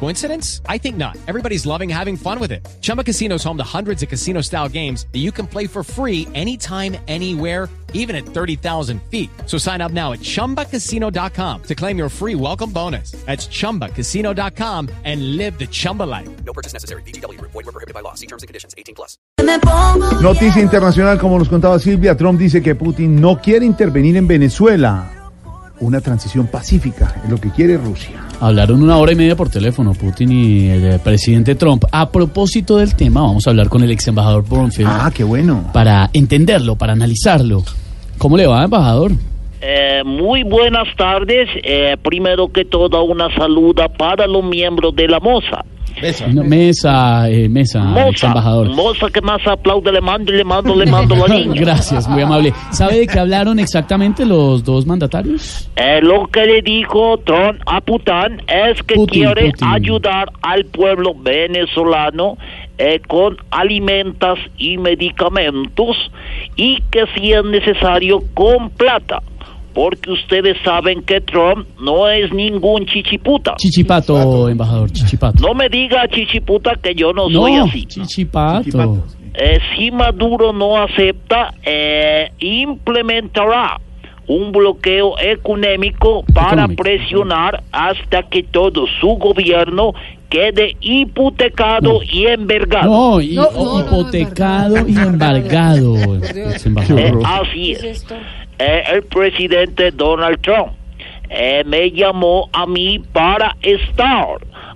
Coincidence? I think not. Everybody's loving having fun with it. Chumba Casino is home to hundreds of casino style games that you can play for free anytime, anywhere, even at 30,000 feet. So sign up now at chumbacasino.com to claim your free welcome bonus. That's chumbacasino.com and live the Chumba life. No purchase necessary. BGW. Void were prohibited by law. See terms and conditions. 18 plus. Noticia internacional, como nos contaba Silvia, Trump dice que Putin no quiere intervenir en Venezuela. Una transición pacífica es lo que quiere Rusia. Hablaron una hora y media por teléfono Putin y el eh, presidente Trump. A propósito del tema, vamos a hablar con el ex embajador Bromfield Ah, qué bueno. para entenderlo, para analizarlo. ¿Cómo le va, embajador? Eh, muy buenas tardes. Eh, primero que todo, una saluda para los miembros de la moza. No, mesa, eh, mesa, ex Moza, embajador. moza que más aplaude, le mando y le mando, le mando la niña. Gracias, muy amable. ¿Sabe de qué hablaron exactamente los dos mandatarios? Eh, lo que le dijo Trump a Pután es que Putin, quiere Putin. ayudar al pueblo venezolano eh, con alimentos y medicamentos y que si es necesario con plata. Porque ustedes saben que Trump no es ningún chichiputa. Chichipato, embajador, chichipato. No me diga chichiputa que yo no soy así. chichipato. Eh, si Maduro no acepta, eh, implementará un bloqueo económico para Económico. presionar hasta que todo su gobierno quede hipotecado y envergado. No, y- hipotecado y embargado. Eh, así es. Eh, el presidente Donald Trump eh, me llamó a mí para estar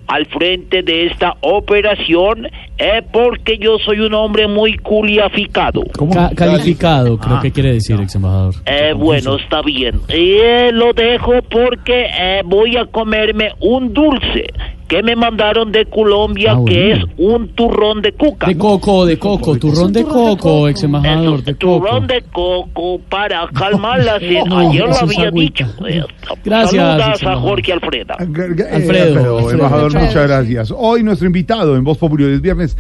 al frente de esta operación eh, porque yo soy un hombre muy culiaficado. Ca- calificado, creo que quiere decir, ex embajador. Eh, bueno, está bien. Eh, lo dejo porque eh, voy a comerme un dulce que me mandaron de Colombia, Ah, que es un turrón de cuca. De coco, de coco, turrón de coco, ex embajador, de coco. turrón de coco para calmar la sed. No, Ayer lo había dicho. Gracias, Saludas a. Jorge Alfredo. Eh, Alfredo. embajador, muchas gracias. Hoy nuestro invitado en Voz Popular es viernes.